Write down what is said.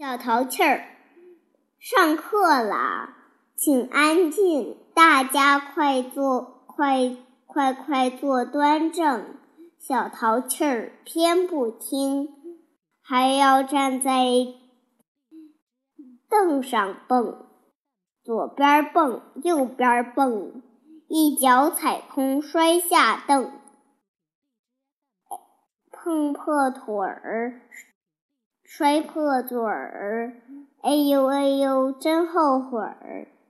小淘气儿，上课啦，请安静，大家快坐，快快快坐端正。小淘气儿偏不听，还要站在凳上蹦，左边蹦，右边蹦，一脚踩空，摔下凳，碰破腿儿。摔破嘴儿，哎呦哎呦，真后悔儿。